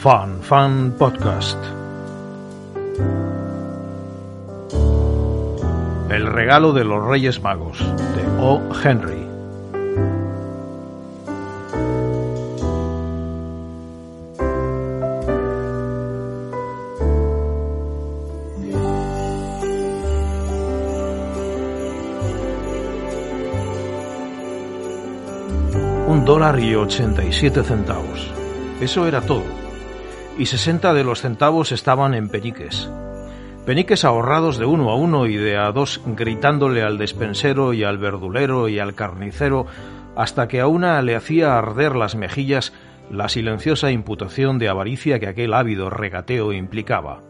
Fan Fan Podcast. El regalo de los Reyes Magos de O. Henry. Un dólar y ochenta y siete centavos. Eso era todo. Y sesenta de los centavos estaban en peniques. Peniques ahorrados de uno a uno y de a dos gritándole al despensero y al verdulero y al carnicero hasta que a una le hacía arder las mejillas la silenciosa imputación de avaricia que aquel ávido regateo implicaba.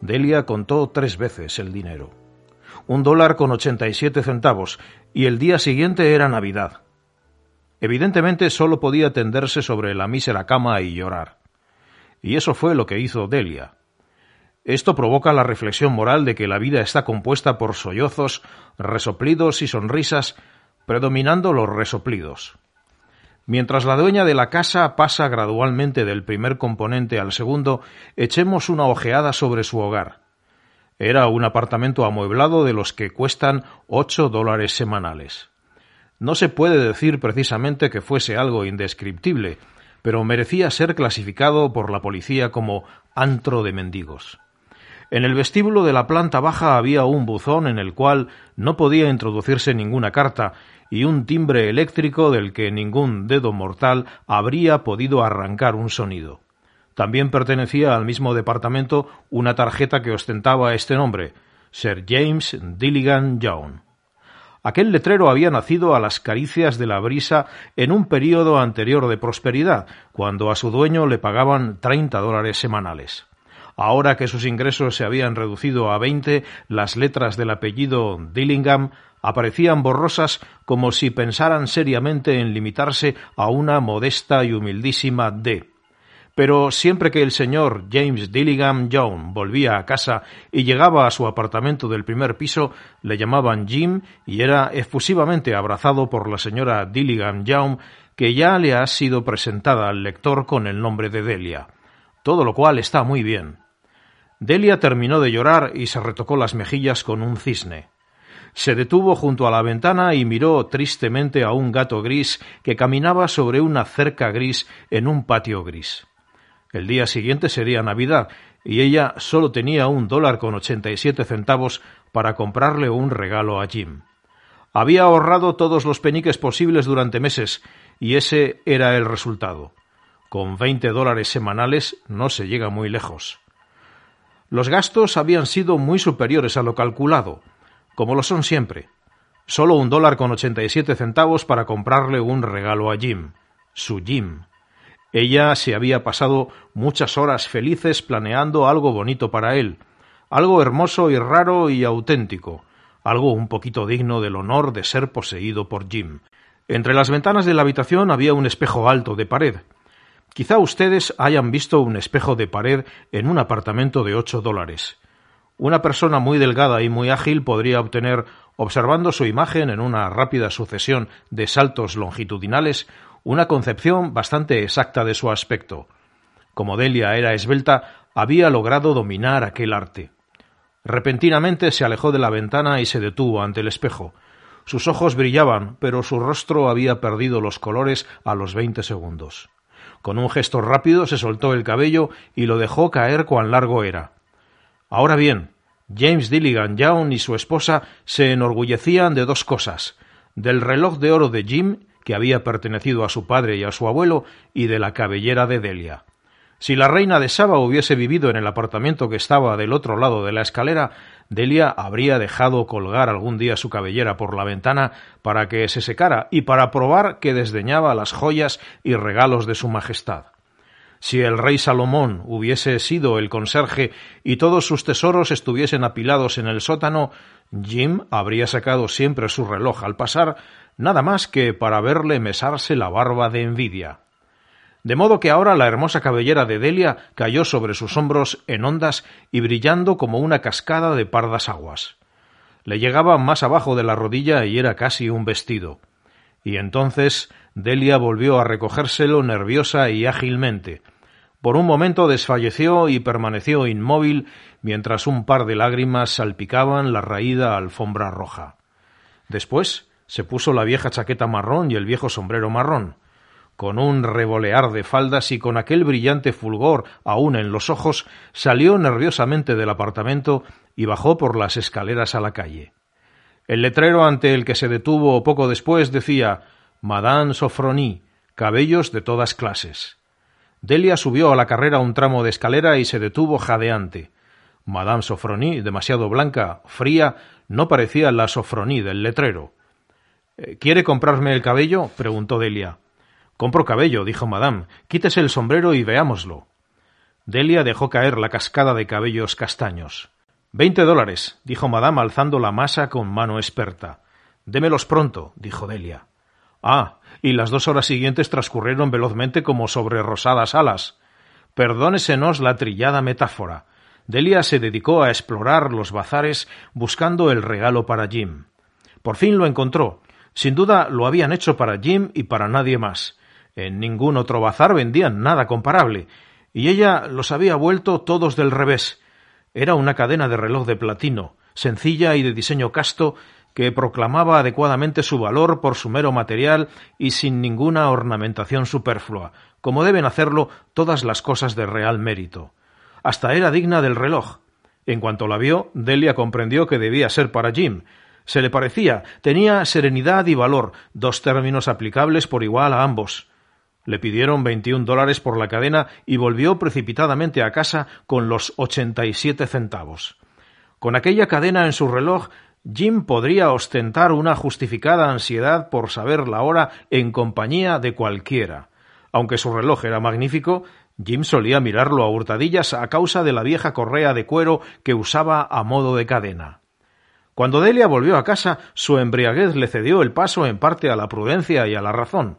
Delia contó tres veces el dinero. Un dólar con ochenta y siete centavos, y el día siguiente era Navidad. Evidentemente solo podía tenderse sobre la mísera cama y llorar. Y eso fue lo que hizo Delia. Esto provoca la reflexión moral de que la vida está compuesta por sollozos, resoplidos y sonrisas, predominando los resoplidos. Mientras la dueña de la casa pasa gradualmente del primer componente al segundo, echemos una ojeada sobre su hogar. Era un apartamento amueblado de los que cuestan ocho dólares semanales. No se puede decir precisamente que fuese algo indescriptible, pero merecía ser clasificado por la policía como antro de mendigos. En el vestíbulo de la planta baja había un buzón en el cual no podía introducirse ninguna carta y un timbre eléctrico del que ningún dedo mortal habría podido arrancar un sonido. También pertenecía al mismo departamento una tarjeta que ostentaba este nombre, Sir James Dilligan Young. Aquel letrero había nacido a las caricias de la brisa en un período anterior de prosperidad, cuando a su dueño le pagaban treinta dólares semanales. Ahora que sus ingresos se habían reducido a veinte, las letras del apellido Dillingham aparecían borrosas como si pensaran seriamente en limitarse a una modesta y humildísima D. Pero siempre que el señor James Dillingham Young volvía a casa y llegaba a su apartamento del primer piso, le llamaban Jim y era efusivamente abrazado por la señora Dillingham Young, que ya le ha sido presentada al lector con el nombre de Delia. Todo lo cual está muy bien. Delia terminó de llorar y se retocó las mejillas con un cisne. Se detuvo junto a la ventana y miró tristemente a un gato gris que caminaba sobre una cerca gris en un patio gris. El día siguiente sería Navidad, y ella solo tenía un dólar con ochenta y siete centavos para comprarle un regalo a Jim. Había ahorrado todos los peniques posibles durante meses, y ese era el resultado. Con veinte dólares semanales no se llega muy lejos. Los gastos habían sido muy superiores a lo calculado, como lo son siempre. Solo un dólar con ochenta y siete centavos para comprarle un regalo a Jim, su Jim. Ella se había pasado muchas horas felices planeando algo bonito para él, algo hermoso y raro y auténtico, algo un poquito digno del honor de ser poseído por Jim. Entre las ventanas de la habitación había un espejo alto de pared. Quizá ustedes hayan visto un espejo de pared en un apartamento de ocho dólares. Una persona muy delgada y muy ágil podría obtener, observando su imagen en una rápida sucesión de saltos longitudinales, una concepción bastante exacta de su aspecto. Como Delia era esbelta, había logrado dominar aquel arte. Repentinamente se alejó de la ventana y se detuvo ante el espejo. Sus ojos brillaban, pero su rostro había perdido los colores a los veinte segundos. Con un gesto rápido se soltó el cabello y lo dejó caer cuán largo era. Ahora bien, James Dilligan Young y su esposa se enorgullecían de dos cosas del reloj de oro de Jim que había pertenecido a su padre y a su abuelo, y de la cabellera de Delia. Si la reina de Saba hubiese vivido en el apartamento que estaba del otro lado de la escalera, Delia habría dejado colgar algún día su cabellera por la ventana para que se secara y para probar que desdeñaba las joyas y regalos de su majestad. Si el rey Salomón hubiese sido el conserje y todos sus tesoros estuviesen apilados en el sótano, Jim habría sacado siempre su reloj al pasar, nada más que para verle mesarse la barba de envidia de modo que ahora la hermosa cabellera de Delia cayó sobre sus hombros en ondas y brillando como una cascada de pardas aguas. Le llegaba más abajo de la rodilla y era casi un vestido. Y entonces Delia volvió a recogérselo nerviosa y ágilmente. Por un momento desfalleció y permaneció inmóvil mientras un par de lágrimas salpicaban la raída alfombra roja. Después se puso la vieja chaqueta marrón y el viejo sombrero marrón con un revolear de faldas y con aquel brillante fulgor aún en los ojos, salió nerviosamente del apartamento y bajó por las escaleras a la calle. El letrero ante el que se detuvo poco después decía Madame Sofronie, cabellos de todas clases. Delia subió a la carrera un tramo de escalera y se detuvo jadeante. Madame Sofronie, demasiado blanca, fría, no parecía la Sofronie del letrero. «Eh, ¿Quiere comprarme el cabello? preguntó Delia. Compro cabello, dijo Madame. Quítese el sombrero y veámoslo. Delia dejó caer la cascada de cabellos castaños. Veinte dólares, dijo Madame alzando la masa con mano experta. Démelos pronto, dijo Delia. Ah, y las dos horas siguientes transcurrieron velozmente como sobre rosadas alas. Perdónesenos la trillada metáfora. Delia se dedicó a explorar los bazares buscando el regalo para Jim. Por fin lo encontró. Sin duda lo habían hecho para Jim y para nadie más. En ningún otro bazar vendían nada comparable, y ella los había vuelto todos del revés. Era una cadena de reloj de platino, sencilla y de diseño casto, que proclamaba adecuadamente su valor por su mero material y sin ninguna ornamentación superflua, como deben hacerlo todas las cosas de real mérito. Hasta era digna del reloj. En cuanto la vio, Delia comprendió que debía ser para Jim. Se le parecía, tenía serenidad y valor, dos términos aplicables por igual a ambos. Le pidieron veintiún dólares por la cadena y volvió precipitadamente a casa con los ochenta y siete centavos. Con aquella cadena en su reloj, Jim podría ostentar una justificada ansiedad por saber la hora en compañía de cualquiera. Aunque su reloj era magnífico, Jim solía mirarlo a hurtadillas a causa de la vieja correa de cuero que usaba a modo de cadena. Cuando Delia volvió a casa, su embriaguez le cedió el paso en parte a la prudencia y a la razón.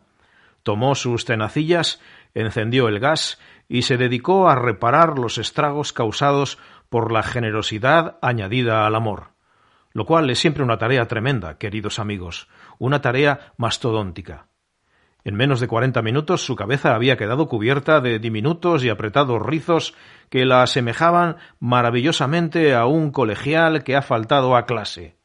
Tomó sus tenacillas, encendió el gas y se dedicó a reparar los estragos causados por la generosidad añadida al amor, lo cual es siempre una tarea tremenda, queridos amigos, una tarea mastodóntica. En menos de cuarenta minutos su cabeza había quedado cubierta de diminutos y apretados rizos que la asemejaban maravillosamente a un colegial que ha faltado a clase.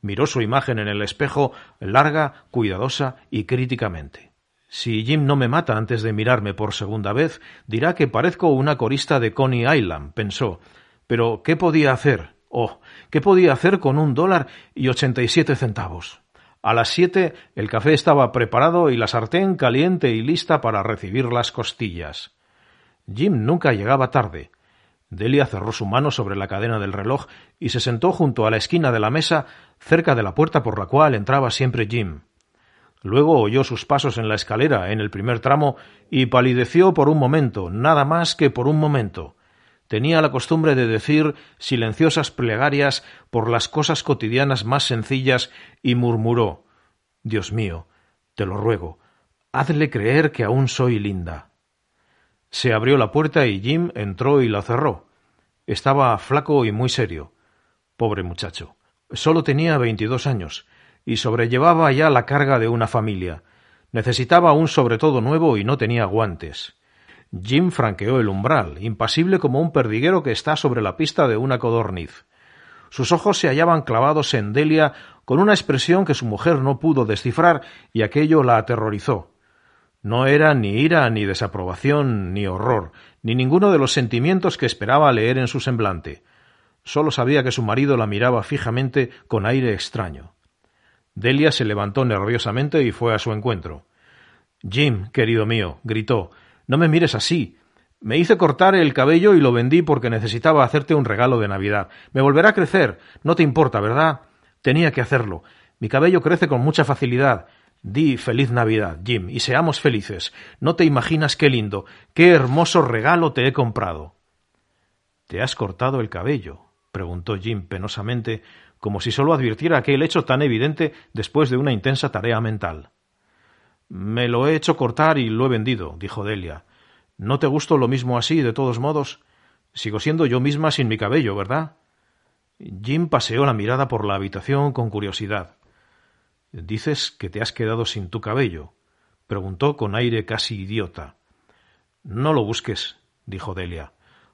Miró su imagen en el espejo larga, cuidadosa y críticamente. Si Jim no me mata antes de mirarme por segunda vez, dirá que parezco una corista de Coney Island, pensó. Pero ¿qué podía hacer? Oh, ¿qué podía hacer con un dólar y ochenta y siete centavos? A las siete el café estaba preparado y la sartén caliente y lista para recibir las costillas. Jim nunca llegaba tarde. Delia cerró su mano sobre la cadena del reloj y se sentó junto a la esquina de la mesa, cerca de la puerta por la cual entraba siempre Jim. Luego oyó sus pasos en la escalera en el primer tramo y palideció por un momento, nada más que por un momento. Tenía la costumbre de decir silenciosas plegarias por las cosas cotidianas más sencillas y murmuró Dios mío, te lo ruego, hazle creer que aún soy linda. Se abrió la puerta y Jim entró y la cerró. Estaba flaco y muy serio. Pobre muchacho. Solo tenía veintidós años y sobrellevaba ya la carga de una familia. Necesitaba un sobretodo nuevo y no tenía guantes. Jim franqueó el umbral, impasible como un perdiguero que está sobre la pista de una codorniz. Sus ojos se hallaban clavados en Delia con una expresión que su mujer no pudo descifrar y aquello la aterrorizó. No era ni ira, ni desaprobación, ni horror, ni ninguno de los sentimientos que esperaba leer en su semblante. Sólo sabía que su marido la miraba fijamente con aire extraño. Delia se levantó nerviosamente y fue a su encuentro. Jim, querido mío, gritó, no me mires así. Me hice cortar el cabello y lo vendí porque necesitaba hacerte un regalo de Navidad. Me volverá a crecer. No te importa, ¿verdad? Tenía que hacerlo. Mi cabello crece con mucha facilidad. Di feliz Navidad, Jim, y seamos felices. No te imaginas qué lindo, qué hermoso regalo te he comprado. ¿Te has cortado el cabello? preguntó Jim penosamente, como si solo advirtiera aquel hecho tan evidente después de una intensa tarea mental. Me lo he hecho cortar y lo he vendido, dijo Delia. ¿No te gusto lo mismo así, de todos modos? Sigo siendo yo misma sin mi cabello, ¿verdad? Jim paseó la mirada por la habitación con curiosidad. Dices que te has quedado sin tu cabello, preguntó con aire casi idiota. No lo busques, dijo Delia.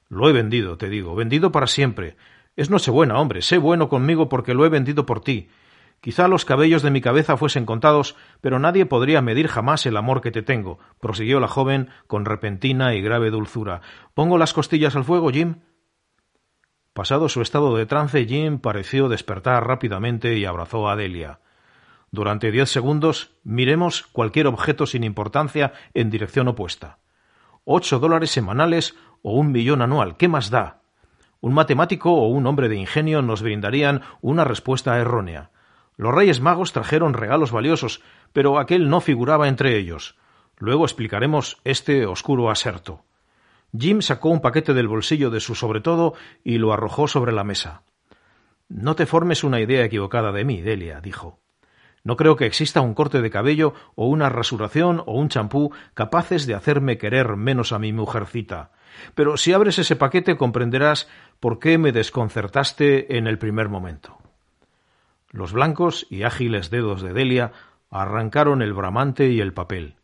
Lo he vendido, te digo, vendido para siempre. Es Nochebuena, hombre, sé bueno conmigo porque lo he vendido por ti. Quizá los cabellos de mi cabeza fuesen contados, pero nadie podría medir jamás el amor que te tengo, prosiguió la joven con repentina y grave dulzura. ¿Pongo las costillas al fuego, Jim? Pasado su estado de trance, Jim pareció despertar rápidamente y abrazó a Delia. Durante diez segundos miremos cualquier objeto sin importancia en dirección opuesta. Ocho dólares semanales o un millón anual, ¿qué más da? Un matemático o un hombre de ingenio nos brindarían una respuesta errónea. Los Reyes Magos trajeron regalos valiosos, pero aquel no figuraba entre ellos. Luego explicaremos este oscuro aserto. Jim sacó un paquete del bolsillo de su sobretodo y lo arrojó sobre la mesa. No te formes una idea equivocada de mí, Delia, dijo. No creo que exista un corte de cabello o una rasuración o un champú capaces de hacerme querer menos a mi mujercita. Pero si abres ese paquete comprenderás por qué me desconcertaste en el primer momento. Los blancos y ágiles dedos de Delia arrancaron el bramante y el papel.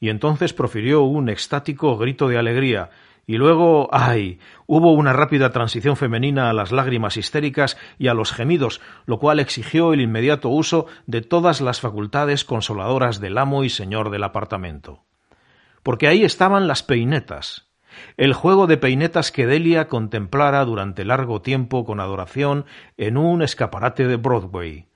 Y entonces profirió un extático grito de alegría, y luego, ay, hubo una rápida transición femenina a las lágrimas histéricas y a los gemidos, lo cual exigió el inmediato uso de todas las facultades consoladoras del amo y señor del apartamento. Porque ahí estaban las peinetas, el juego de peinetas que Delia contemplara durante largo tiempo con adoración en un escaparate de Broadway.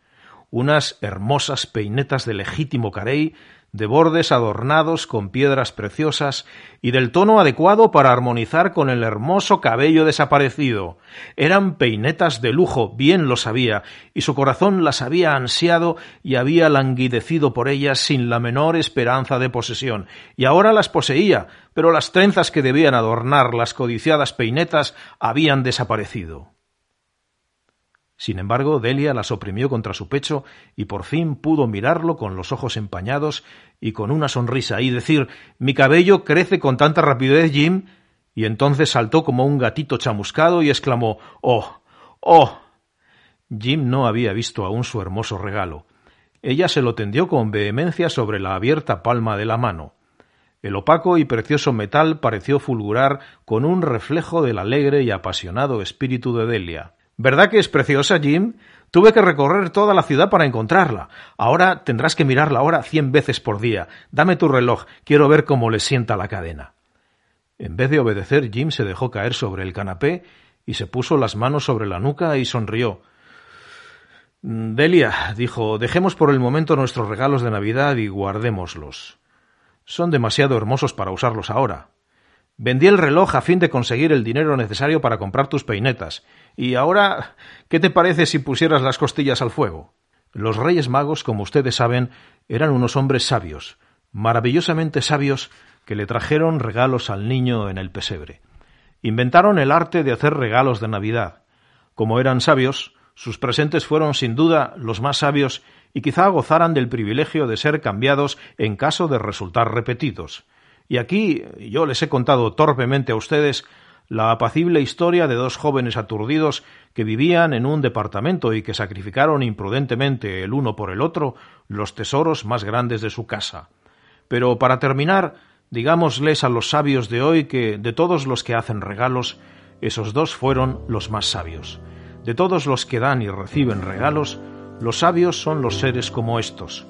Unas hermosas peinetas de legítimo carey de bordes adornados con piedras preciosas y del tono adecuado para armonizar con el hermoso cabello desaparecido. Eran peinetas de lujo, bien lo sabía, y su corazón las había ansiado y había languidecido por ellas sin la menor esperanza de posesión, y ahora las poseía, pero las trenzas que debían adornar las codiciadas peinetas habían desaparecido. Sin embargo, Delia las oprimió contra su pecho y por fin pudo mirarlo con los ojos empañados y con una sonrisa y decir Mi cabello crece con tanta rapidez, Jim. Y entonces saltó como un gatito chamuscado y exclamó Oh. Oh. Jim no había visto aún su hermoso regalo. Ella se lo tendió con vehemencia sobre la abierta palma de la mano. El opaco y precioso metal pareció fulgurar con un reflejo del alegre y apasionado espíritu de Delia. ¿Verdad que es preciosa, Jim? Tuve que recorrer toda la ciudad para encontrarla. Ahora tendrás que mirarla ahora cien veces por día. Dame tu reloj. Quiero ver cómo le sienta la cadena. En vez de obedecer, Jim se dejó caer sobre el canapé y se puso las manos sobre la nuca y sonrió. Delia, dijo, dejemos por el momento nuestros regalos de Navidad y guardémoslos. Son demasiado hermosos para usarlos ahora. Vendí el reloj a fin de conseguir el dinero necesario para comprar tus peinetas. Y ahora, ¿qué te parece si pusieras las costillas al fuego? Los Reyes Magos, como ustedes saben, eran unos hombres sabios, maravillosamente sabios, que le trajeron regalos al niño en el pesebre. Inventaron el arte de hacer regalos de Navidad. Como eran sabios, sus presentes fueron sin duda los más sabios y quizá gozaran del privilegio de ser cambiados en caso de resultar repetidos. Y aquí yo les he contado torpemente a ustedes la apacible historia de dos jóvenes aturdidos que vivían en un departamento y que sacrificaron imprudentemente el uno por el otro los tesoros más grandes de su casa. Pero para terminar, digámosles a los sabios de hoy que de todos los que hacen regalos, esos dos fueron los más sabios. De todos los que dan y reciben regalos, los sabios son los seres como estos.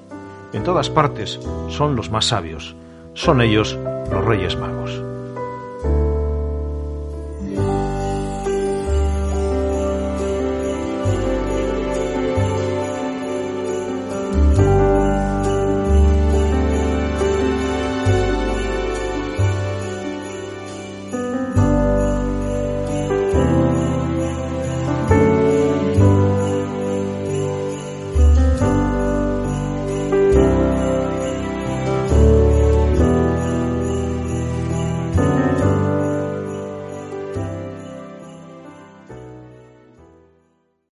En todas partes son los más sabios son ellos los Reyes Magos.